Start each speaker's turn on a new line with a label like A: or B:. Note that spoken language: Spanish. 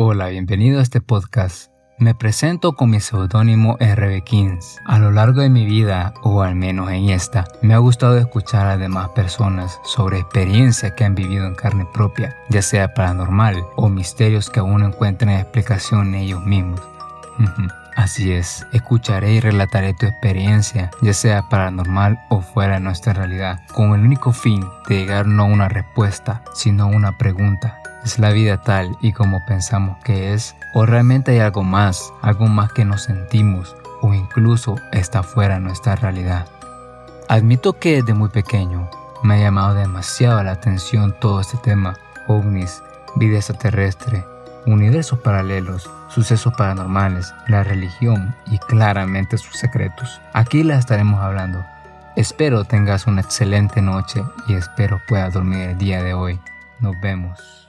A: Hola, bienvenido a este podcast. Me presento con mi seudónimo RB Kings. A lo largo de mi vida, o al menos en esta, me ha gustado escuchar a demás personas sobre experiencias que han vivido en carne propia, ya sea paranormal o misterios que aún no encuentran explicación en ellos mismos. Así es, escucharé y relataré tu experiencia, ya sea paranormal o fuera de nuestra realidad, con el único fin de llegar no a una respuesta, sino a una pregunta. ¿Es la vida tal y como pensamos que es? ¿O realmente hay algo más, algo más que nos sentimos o incluso está fuera de nuestra realidad? Admito que desde muy pequeño me ha llamado demasiado la atención todo este tema, ovnis, vida extraterrestre, universos paralelos, sucesos paranormales, la religión y claramente sus secretos. Aquí la estaremos hablando. Espero tengas una excelente noche y espero puedas dormir el día de hoy. Nos vemos.